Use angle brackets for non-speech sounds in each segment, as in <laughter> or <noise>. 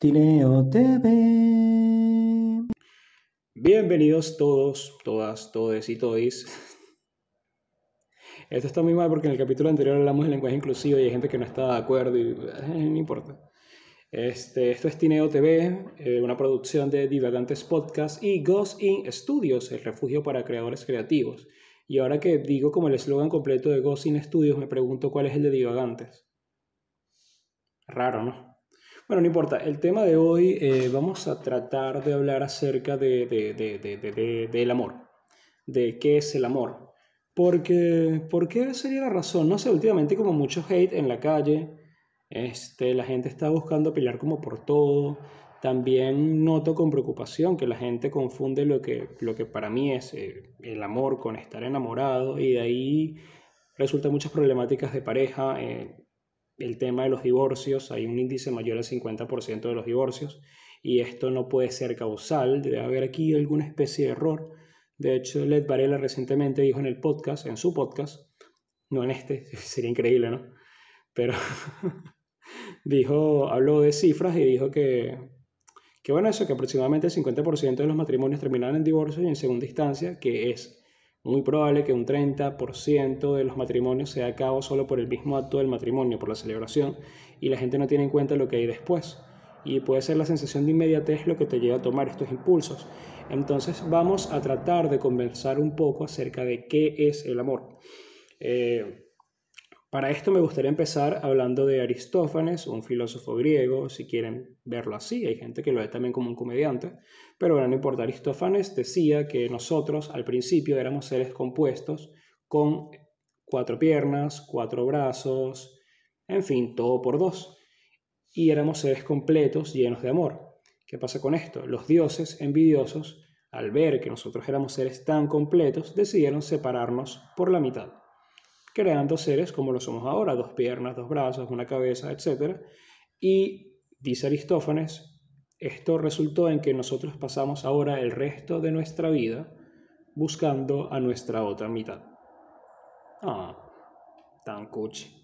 Tineo TV. Bienvenidos todos, todas, todes y todis. Esto está muy mal porque en el capítulo anterior hablamos del lenguaje inclusivo y hay gente que no está de acuerdo y eh, no importa. Este, esto es Tineo TV, eh, una producción de Divagantes Podcast y Ghost In Studios, el refugio para creadores creativos. Y ahora que digo como el eslogan completo de Ghost In Studios, me pregunto cuál es el de Divagantes. Raro, ¿no? Bueno, no importa. El tema de hoy eh, vamos a tratar de hablar acerca de, de, de, del amor, de qué es el amor. Porque, ¿por qué sería la razón? No sé, últimamente como mucho hate en la calle, este, la gente está buscando pelear como por todo. También noto con preocupación que la gente confunde lo que, lo que para mí es eh, el amor con estar enamorado y de ahí resultan muchas problemáticas de pareja. Eh, el tema de los divorcios, hay un índice mayor al 50% de los divorcios y esto no puede ser causal, debe haber aquí alguna especie de error. De hecho, Led Varela recientemente dijo en el podcast, en su podcast, no en este, <laughs> sería increíble, ¿no? Pero <laughs> dijo, habló de cifras y dijo que, que bueno, eso, que aproximadamente el 50% de los matrimonios terminan en divorcio y en segunda instancia, que es muy probable que un 30% de los matrimonios sea a cabo solo por el mismo acto del matrimonio, por la celebración, y la gente no tiene en cuenta lo que hay después. Y puede ser la sensación de inmediatez lo que te lleva a tomar estos impulsos. Entonces vamos a tratar de conversar un poco acerca de qué es el amor. Eh, para esto me gustaría empezar hablando de Aristófanes, un filósofo griego, si quieren verlo así, hay gente que lo ve también como un comediante, pero bueno, no importa, Aristófanes decía que nosotros al principio éramos seres compuestos con cuatro piernas, cuatro brazos, en fin, todo por dos, y éramos seres completos llenos de amor. ¿Qué pasa con esto? Los dioses envidiosos, al ver que nosotros éramos seres tan completos, decidieron separarnos por la mitad creando seres como lo somos ahora, dos piernas, dos brazos, una cabeza, etc. Y dice Aristófanes, esto resultó en que nosotros pasamos ahora el resto de nuestra vida buscando a nuestra otra mitad. Ah, tan cuchi.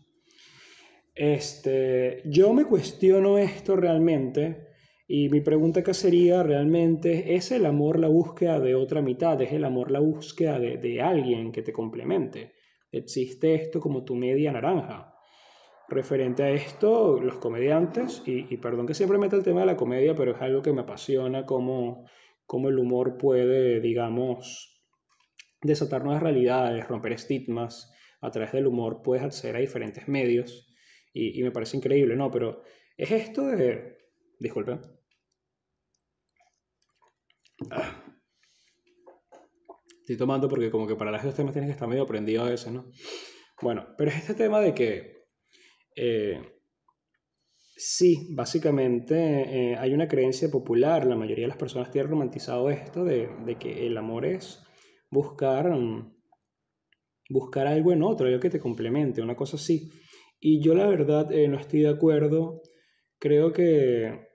Este, yo me cuestiono esto realmente y mi pregunta acá sería realmente, ¿es el amor la búsqueda de otra mitad? ¿Es el amor la búsqueda de, de alguien que te complemente? Existe esto como tu media naranja. Referente a esto, los comediantes, y, perdón que siempre meta el tema de la comedia, pero es algo que me apasiona, cómo, cómo el humor puede, digamos, desatar nuevas realidades, romper estigmas. A través del humor puedes acceder a diferentes medios y, y me parece increíble, ¿no? Pero es esto de... Disculpe. Ah. Estoy tomando porque como que para las dos temas tienes que estar medio aprendido a veces, ¿no? Bueno, pero es este tema de que eh, sí, básicamente eh, hay una creencia popular, la mayoría de las personas tienen romantizado esto de, de que el amor es buscar, mm, buscar algo en otro, algo que te complemente, una cosa así. Y yo la verdad eh, no estoy de acuerdo, creo que,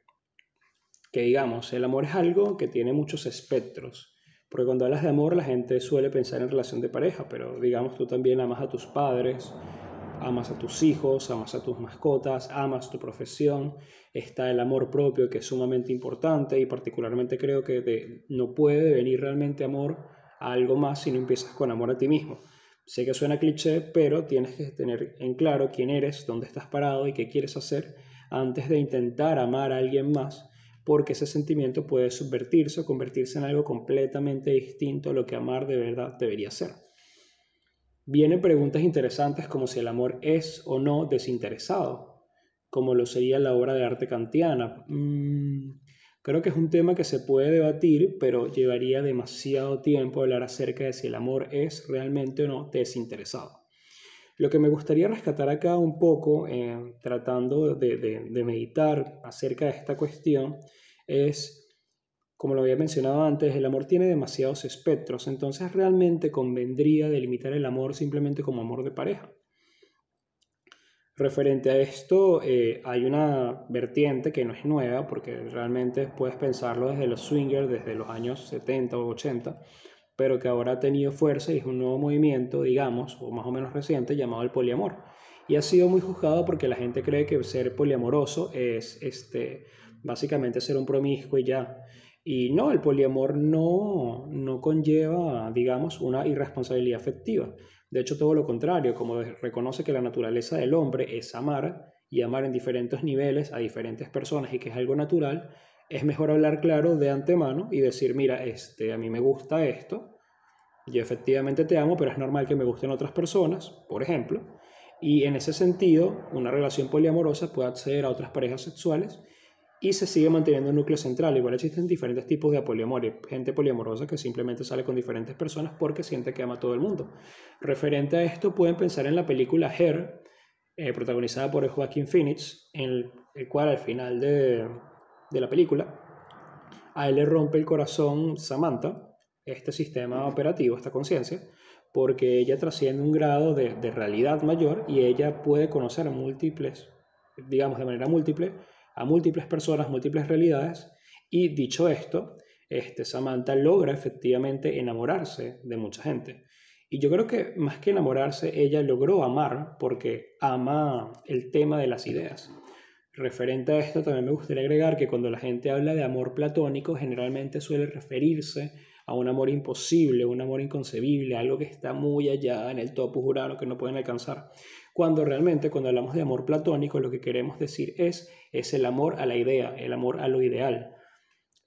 que digamos, el amor es algo que tiene muchos espectros. Porque cuando hablas de amor la gente suele pensar en relación de pareja, pero digamos tú también amas a tus padres, amas a tus hijos, amas a tus mascotas, amas tu profesión, está el amor propio que es sumamente importante y particularmente creo que no puede venir realmente amor a algo más si no empiezas con amor a ti mismo. Sé que suena cliché, pero tienes que tener en claro quién eres, dónde estás parado y qué quieres hacer antes de intentar amar a alguien más porque ese sentimiento puede subvertirse o convertirse en algo completamente distinto a lo que amar de verdad debería ser. Vienen preguntas interesantes como si el amor es o no desinteresado, como lo sería la obra de arte kantiana. Mm, creo que es un tema que se puede debatir, pero llevaría demasiado tiempo hablar acerca de si el amor es realmente o no desinteresado. Lo que me gustaría rescatar acá un poco, eh, tratando de, meditar acerca de esta cuestión, es, como lo había mencionado antes, el amor tiene demasiados espectros, entonces realmente convendría delimitar el amor simplemente como amor de pareja. Referente a esto, eh, hay una vertiente que no es nueva, porque realmente puedes pensarlo desde los swingers, desde los años 70 o 80, pero que ahora ha tenido fuerza y es un nuevo movimiento, digamos, o más o menos reciente, llamado el poliamor. Y ha sido muy juzgado porque la gente cree que ser poliamoroso es este, básicamente ser un promiscuo y ya. Y no, el poliamor no, no conlleva, digamos, una irresponsabilidad afectiva. De hecho, todo lo contrario, como reconoce que la naturaleza del hombre es amar y amar en diferentes niveles a diferentes personas y que es algo natural, es mejor hablar claro de antemano y decir, mira, este, a mí me gusta esto, yo efectivamente te amo, pero es normal que me gusten otras personas, por ejemplo, y en ese sentido, una relación poliamorosa puede acceder a otras parejas sexuales y se sigue manteniendo un núcleo central. Igual existen diferentes tipos de poliamor. gente poliamorosa que simplemente sale con diferentes personas porque siente que ama a todo el mundo. Referente a esto, pueden pensar en la película Her, eh, protagonizada por Joaquin Phoenix, en el, cual al final de, la película a él le rompe el corazón Samantha, este sistema operativo, esta conciencia, porque ella trasciende un grado de, de realidad mayor y ella puede conocer a múltiples, digamos de manera múltiple, a múltiples personas, múltiples realidades, y dicho esto, este, Samantha logra efectivamente enamorarse de mucha gente. Y yo creo que más que enamorarse, ella logró amar porque ama el tema de las ideas. Referente a esto, también me gustaría agregar que cuando la gente habla de amor platónico, generalmente suele referirse a un amor imposible, un amor inconcebible, algo que está muy allá en el topo jurado que no pueden alcanzar. Cuando realmente, cuando hablamos de amor platónico, lo que queremos decir es, es el amor a la idea, el amor a lo ideal.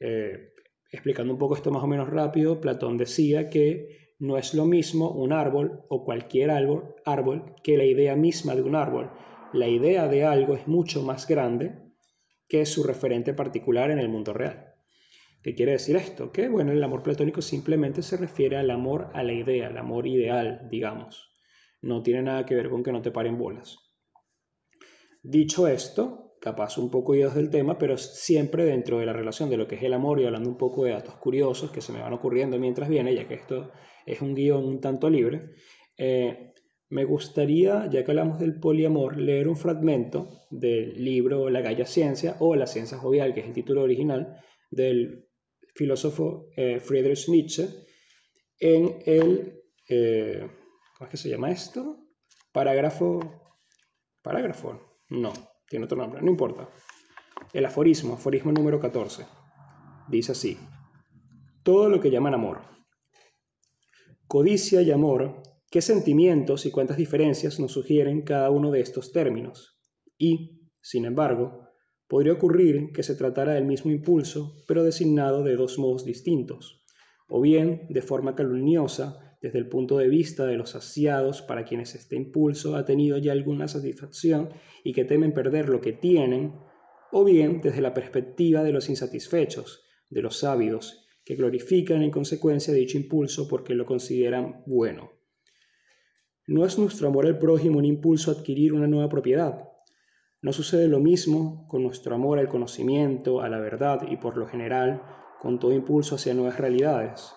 Eh, explicando un poco esto más o menos rápido, Platón decía que no es lo mismo un árbol o cualquier árbol, árbol que la idea misma de un árbol. La idea de algo es mucho más grande que su referente particular en el mundo real. ¿Qué quiere decir esto? Que bueno, el amor platónico simplemente se refiere al amor a la idea, al amor ideal, digamos no tiene nada que ver con que no te paren bolas. Dicho esto, capaz un poco idos del tema, pero siempre dentro de la relación de lo que es el amor y hablando un poco de datos curiosos que se me van ocurriendo mientras viene, ya que esto es un guion un tanto libre, eh, me gustaría, ya que hablamos del poliamor, leer un fragmento del libro La Galla Ciencia o La Ciencia Jovial, que es el título original del filósofo eh, Friedrich Nietzsche, en el... Eh, ¿Cómo es que se llama esto? Parágrafo. Parágrafo. No, tiene otro nombre, no importa. El aforismo, aforismo número 14. Dice así. Todo lo que llaman amor. Codicia y amor, ¿qué sentimientos y cuántas diferencias nos sugieren cada uno de estos términos? Y, sin embargo, podría ocurrir que se tratara del mismo impulso, pero designado de dos modos distintos, o bien de forma calumniosa desde el punto de vista de los saciados, para quienes este impulso ha tenido ya alguna satisfacción y que temen perder lo que tienen, o bien desde la perspectiva de los insatisfechos, de los ávidos, que glorifican en consecuencia dicho impulso porque lo consideran bueno. No es nuestro amor al prójimo un impulso a adquirir una nueva propiedad. No sucede lo mismo con nuestro amor al conocimiento, a la verdad y por lo general con todo impulso hacia nuevas realidades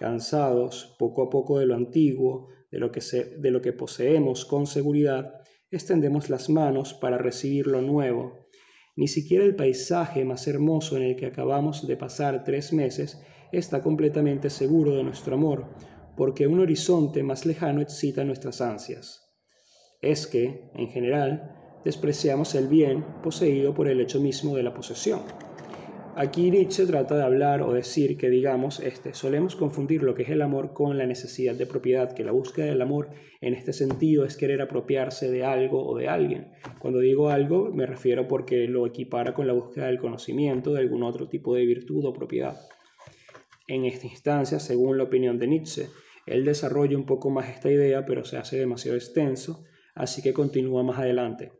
cansados poco a poco de lo antiguo, de lo que, poseemos con seguridad, extendemos las manos para recibir lo nuevo. Ni siquiera el paisaje más hermoso en el que acabamos de pasar tres meses está completamente seguro de nuestro amor, porque un horizonte más lejano excita nuestras ansias. Es que, en general, despreciamos el bien poseído por el hecho mismo de la posesión. Aquí Nietzsche trata de hablar o decir que, digamos, este, solemos confundir lo que es el amor con la necesidad de propiedad, que la búsqueda del amor en este sentido es querer apropiarse de algo o de alguien. Cuando digo algo me refiero porque lo equipara con la búsqueda del conocimiento de algún otro tipo de virtud o propiedad. En esta instancia, según la opinión de Nietzsche, él desarrolla un poco más esta idea, pero se hace demasiado extenso, así que continúa más adelante.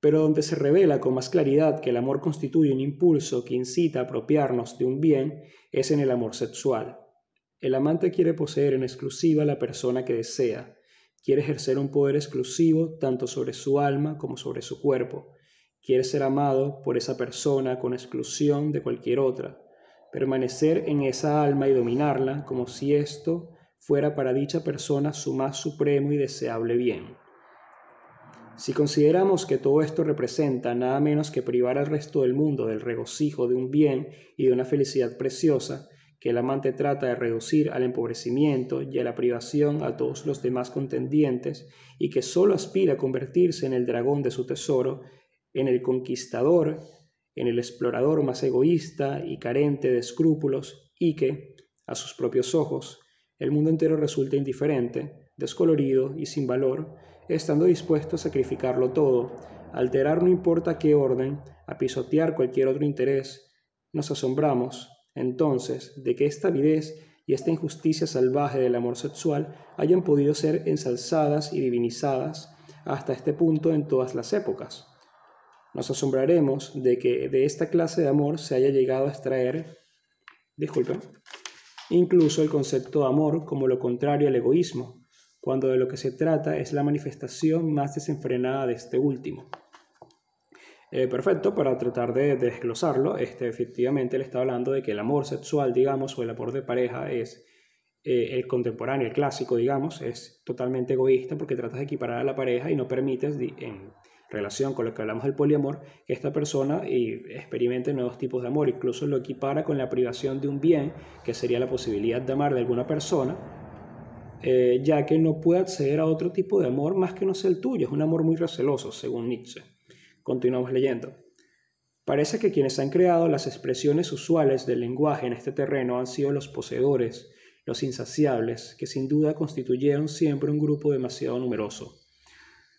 Pero donde se revela con más claridad que el amor constituye un impulso que incita a apropiarnos de un bien es en el amor sexual. El amante quiere poseer en exclusiva la persona que desea, quiere ejercer un poder exclusivo tanto sobre su alma como sobre su cuerpo, quiere ser amado por esa persona con exclusión de cualquier otra, permanecer en esa alma y dominarla como si esto fuera para dicha persona su más supremo y deseable bien. Si consideramos que todo esto representa nada menos que privar al resto del mundo del regocijo de un bien y de una felicidad preciosa, que el amante trata de reducir al empobrecimiento y a la privación a todos los demás contendientes, y que solo aspira a convertirse en el dragón de su tesoro, en el conquistador, en el explorador más egoísta y carente de escrúpulos, y que, a sus propios ojos, el mundo entero resulta indiferente, descolorido y sin valor, estando dispuesto a sacrificarlo todo, a alterar no importa qué orden, a pisotear cualquier otro interés, nos asombramos, entonces, de que esta avidez y esta injusticia salvaje del amor sexual hayan podido ser ensalzadas y divinizadas hasta este punto en todas las épocas. Nos asombraremos de que de esta clase de amor se haya llegado a extraer, disculpen, incluso el concepto de amor como lo contrario al egoísmo, cuando de lo que se trata es la manifestación más desenfrenada de este último. Eh, perfecto, para tratar de, desglosarlo, este, efectivamente le está hablando de que el amor sexual, digamos, o el amor de pareja es eh, el contemporáneo, el clásico, digamos, es totalmente egoísta porque tratas de equiparar a la pareja y no permites, en relación con lo que hablamos del poliamor, que esta persona experimente nuevos tipos de amor, incluso lo equipara con la privación de un bien, que sería la posibilidad de amar de alguna persona, eh, ya que no puede acceder a otro tipo de amor más que no sea el tuyo, es un amor muy receloso, según Nietzsche. Continuamos leyendo. Parece que quienes han creado las expresiones usuales del lenguaje en este terreno han sido los poseedores, los insaciables, que sin duda constituyeron siempre un grupo demasiado numeroso.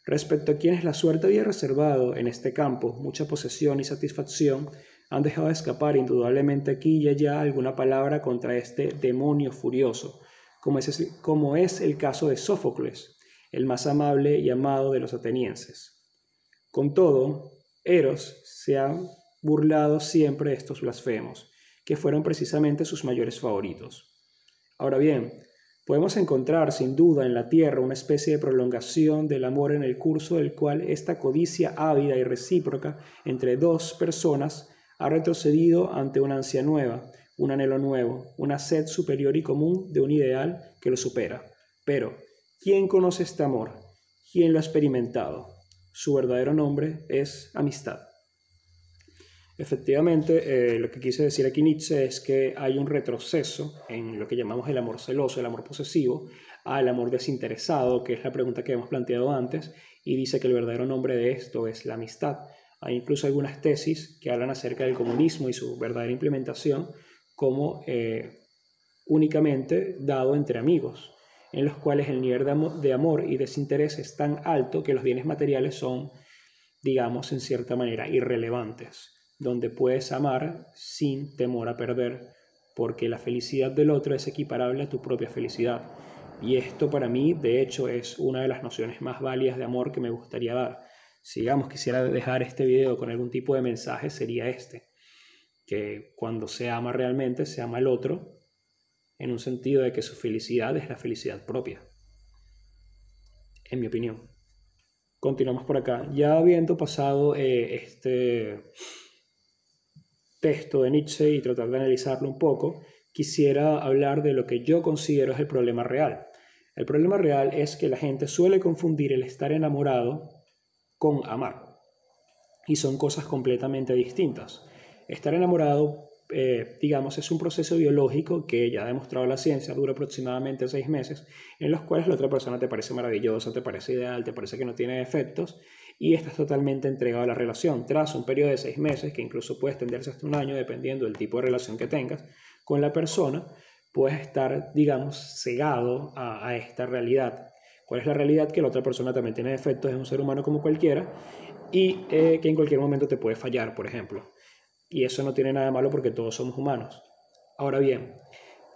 Respecto a quienes la suerte había reservado en este campo mucha posesión y satisfacción, han dejado escapar indudablemente aquí y allá alguna palabra contra este demonio furioso, como es, como es el caso de Sófocles, el más amable y amado de los atenienses. Con todo, Eros se ha burlado siempre de estos blasfemos, que fueron precisamente sus mayores favoritos. Ahora bien, podemos encontrar sin duda en la tierra una especie de prolongación del amor en el curso del cual esta codicia ávida y recíproca entre dos personas ha retrocedido ante una ansia nueva, un anhelo nuevo, una sed superior y común de un ideal que lo supera. Pero, ¿quién conoce este amor? ¿Quién lo ha experimentado? su verdadero nombre es amistad. Efectivamente, eh, lo que quise decir aquí Nietzsche es que hay un retroceso en lo que llamamos el amor celoso, el amor posesivo, al amor desinteresado, que es la pregunta que hemos planteado antes, y dice que el verdadero nombre de esto es la amistad. Hay incluso algunas tesis que hablan acerca del comunismo y su verdadera implementación como eh, únicamente dado entre amigos en los cuales el nivel de amor, y desinterés es tan alto que los bienes materiales son, digamos, en cierta manera, irrelevantes, donde puedes amar sin temor a perder, porque la felicidad del otro es equiparable a tu propia felicidad. Y esto para mí, de hecho, es una de las nociones más válidas de amor que me gustaría dar. Si, digamos, quisiera dejar este video con algún tipo de mensaje, sería este, que cuando se ama realmente, se ama al otro en un sentido de que su felicidad es la felicidad propia, en mi opinión. Continuamos por acá. Ya habiendo pasado eh, este texto de Nietzsche y tratar de analizarlo un poco, quisiera hablar de lo que yo considero es el problema real. El problema real es que la gente suele confundir el estar enamorado con amar. Y son cosas completamente distintas. Estar enamorado eh, digamos, es un proceso biológico que ya ha demostrado la ciencia, dura aproximadamente seis meses, en los cuales la otra persona te parece maravillosa, te parece ideal, te parece que no tiene defectos y estás totalmente entregado a la relación. Tras un periodo de seis meses, que incluso puede extenderse hasta un año dependiendo del tipo de relación que tengas con la persona, puedes estar, digamos, cegado a, esta realidad. ¿Cuál es la realidad? Que la otra persona también tiene defectos, es un ser humano como cualquiera y eh, que en cualquier momento te puede fallar, por ejemplo. Y eso no tiene nada de malo porque todos somos humanos. Ahora bien,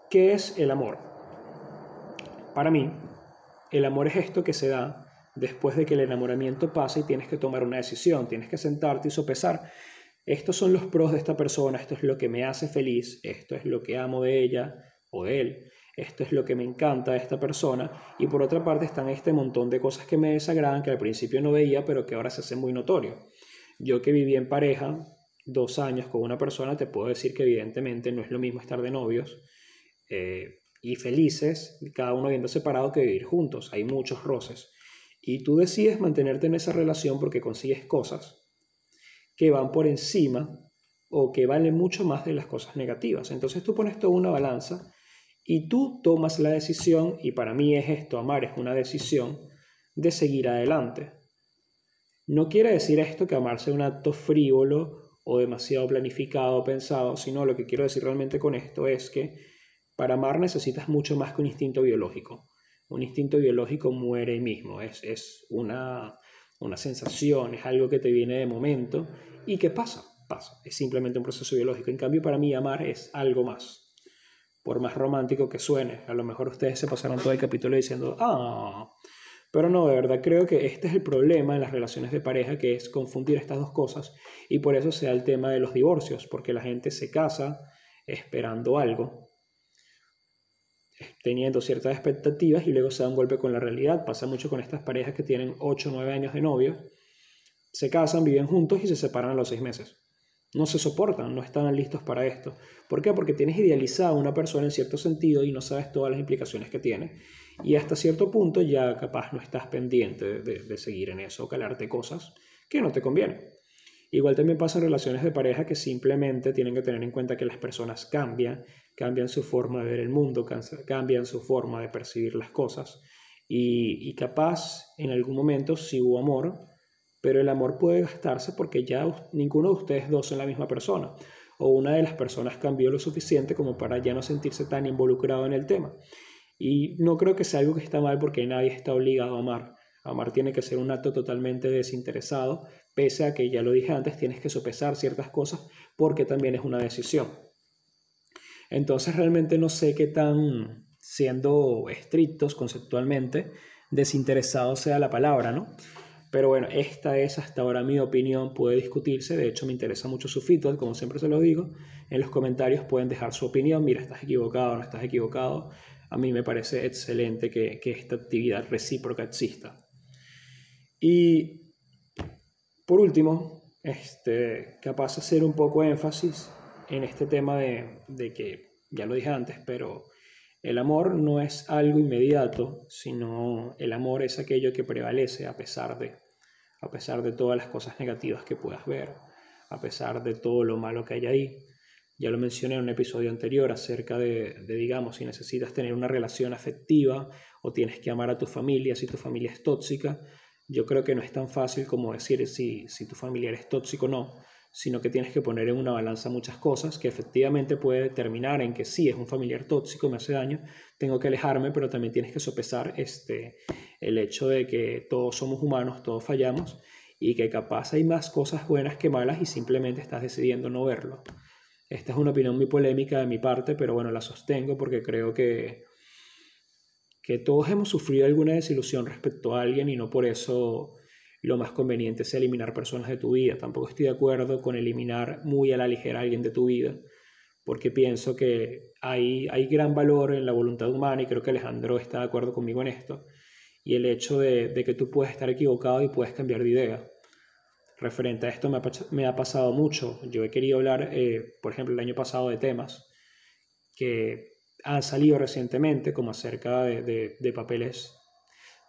¿qué es el amor? Para mí, el amor es esto que se da después de que el enamoramiento pasa y tienes que tomar una decisión, tienes que sentarte y sopesar. Estos son los pros de esta persona, esto es lo que me hace feliz, esto es lo que amo de ella o de él, esto es lo que me encanta de esta persona y por otra parte están este montón de cosas que me desagradan que al principio no veía pero que ahora se hacen muy notorio. Yo que viví en pareja, dos años con una persona, te puedo decir que evidentemente no es lo mismo estar de novios eh, y felices, cada uno viendo separado, que vivir juntos. Hay muchos roces. Y tú decides mantenerte en esa relación porque consigues cosas que van por encima o que valen mucho más de las cosas negativas. Entonces tú pones toda una balanza y tú tomas la decisión, y para mí es esto, amar es una decisión, de seguir adelante No quiere decir esto que amar sea un acto frívolo o demasiado planificado o pensado, sino lo que quiero decir realmente con esto es que para amar necesitas mucho más que un instinto biológico. Un instinto biológico muere mismo, es, es una, una sensación, es algo que te viene de momento y que pasa, pasa, es simplemente un proceso biológico. En cambio, para mí amar es algo más. Por más romántico que suene, a lo mejor ustedes se pasaron todo el capítulo diciendo, ah, pero no, de verdad creo que este es el problema en las relaciones de pareja, que es confundir estas dos cosas. Y por eso se da el tema de los divorcios, porque la gente se casa esperando algo, teniendo ciertas expectativas y luego se da un golpe con la realidad. Pasa mucho con estas parejas que tienen 8 o 9 años de novio, se casan, viven juntos y se separan a los 6 meses. No se soportan, no están listos para esto. ¿Por qué? Porque tienes idealizado a una persona en cierto sentido y no sabes todas las implicaciones que tiene y hasta cierto punto ya capaz no estás pendiente de, seguir en eso o calarte cosas que no te convienen. Igual también pasa en relaciones de pareja que simplemente tienen que tener en cuenta que las personas cambian, cambian su forma de ver el mundo, cambian su forma de percibir las cosas y, y capaz en algún momento sí hubo amor, pero el amor puede gastarse porque ya ninguno de ustedes dos son la misma persona o una de las personas cambió lo suficiente como para ya no sentirse tan involucrado en el tema. Y no creo que sea algo que está mal porque nadie está obligado a amar. Amar tiene que ser un acto totalmente desinteresado, pese a que, ya lo dije antes, tienes que sopesar ciertas cosas porque también es una decisión. Entonces realmente no sé qué tan, siendo estrictos conceptualmente, desinteresado sea la palabra, ¿no? Pero bueno, esta es hasta ahora mi opinión, puede discutirse, de hecho me interesa mucho su feedback, como siempre se lo digo, en los comentarios pueden dejar su opinión, mira, estás equivocado, no estás equivocado, a mí me parece excelente que, esta actividad recíproca exista. Y por último, este, capaz de hacer un poco énfasis en este tema de, de que, ya lo dije antes, pero el amor no es algo inmediato, sino el amor es aquello que prevalece a pesar de, a pesar de todas las cosas negativas que puedas ver, a pesar de todo lo malo que hay ahí. Ya lo mencioné en un episodio anterior acerca de, digamos, si necesitas tener una relación afectiva o tienes que amar a tu familia si tu familia es tóxica. Yo creo que no es tan fácil como decir si, si tu familiar es tóxico o no, sino que tienes que poner en una balanza muchas cosas que efectivamente puede determinar en que sí es un familiar tóxico, me hace daño, tengo que alejarme, pero también tienes que sopesar este, el hecho de que todos somos humanos, todos fallamos y que capaz hay más cosas buenas que malas y simplemente estás decidiendo no verlo. Esta es una opinión muy polémica de mi parte, pero bueno, la sostengo porque creo que, que todos hemos sufrido alguna desilusión respecto a alguien y no por eso lo más conveniente es eliminar personas de tu vida. Tampoco estoy de acuerdo con eliminar muy a la ligera a alguien de tu vida, porque pienso que hay, hay gran valor en la voluntad humana y creo que Alejandro está de acuerdo conmigo en esto. Y el hecho de, que tú puedes estar equivocado y puedes cambiar de idea referente a esto me ha, pasado mucho. Yo he querido hablar, eh, por ejemplo, el año pasado de temas que han salido recientemente, como acerca de, papeles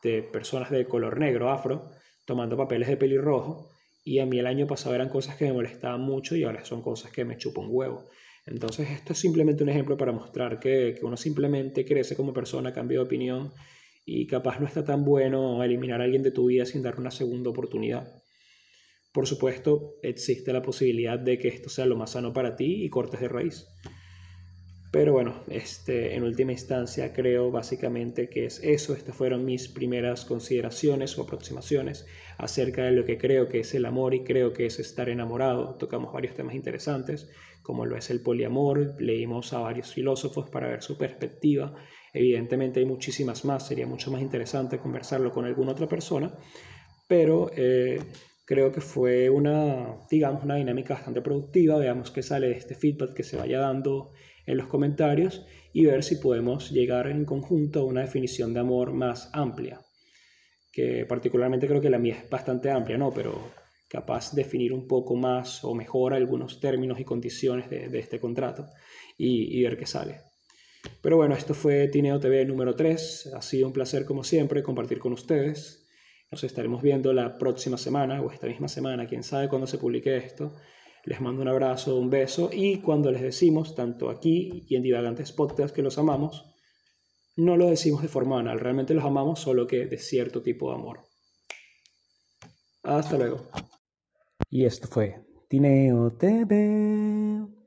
de personas de color negro, afro, tomando papeles de pelirrojo. Y a mí el año pasado eran cosas que me molestaban mucho y ahora son cosas que me chupan un huevo. Entonces esto es simplemente un ejemplo para mostrar que, que uno simplemente crece como persona, cambia de opinión y capaz no está tan bueno eliminar a alguien de tu vida sin darle una segunda oportunidad. Por supuesto, existe la posibilidad de que esto sea lo más sano para ti y cortes de raíz. Pero bueno, este, en última instancia creo básicamente que es eso. Estas fueron mis primeras consideraciones o aproximaciones acerca de lo que creo que es el amor y creo que es estar enamorado. Tocamos varios temas interesantes, como lo es el poliamor. Leímos a varios filósofos para ver su perspectiva. Evidentemente hay muchísimas más. Sería mucho más interesante conversarlo con alguna otra persona. Pero... Eh, creo que fue una, digamos, una dinámica bastante productiva. Veamos qué sale de este feedback que se vaya dando en los comentarios y ver si podemos llegar en conjunto a una definición de amor más amplia. Que particularmente creo que la mía es bastante amplia, ¿no? Pero capaz de definir un poco más o mejor algunos términos y condiciones de, este contrato y, y, ver qué sale. Pero bueno, esto fue Tineo TV número 3. Ha sido un placer como siempre compartir con ustedes. Nos estaremos viendo la próxima semana o esta misma semana, quién sabe cuándo se publique esto. Les mando un abrazo, un beso y cuando les decimos, tanto aquí y en Divagantes Podcast, que los amamos, no lo decimos de forma banal, realmente los amamos, solo que de cierto tipo de amor. Hasta luego. Y esto fue Tineo TV.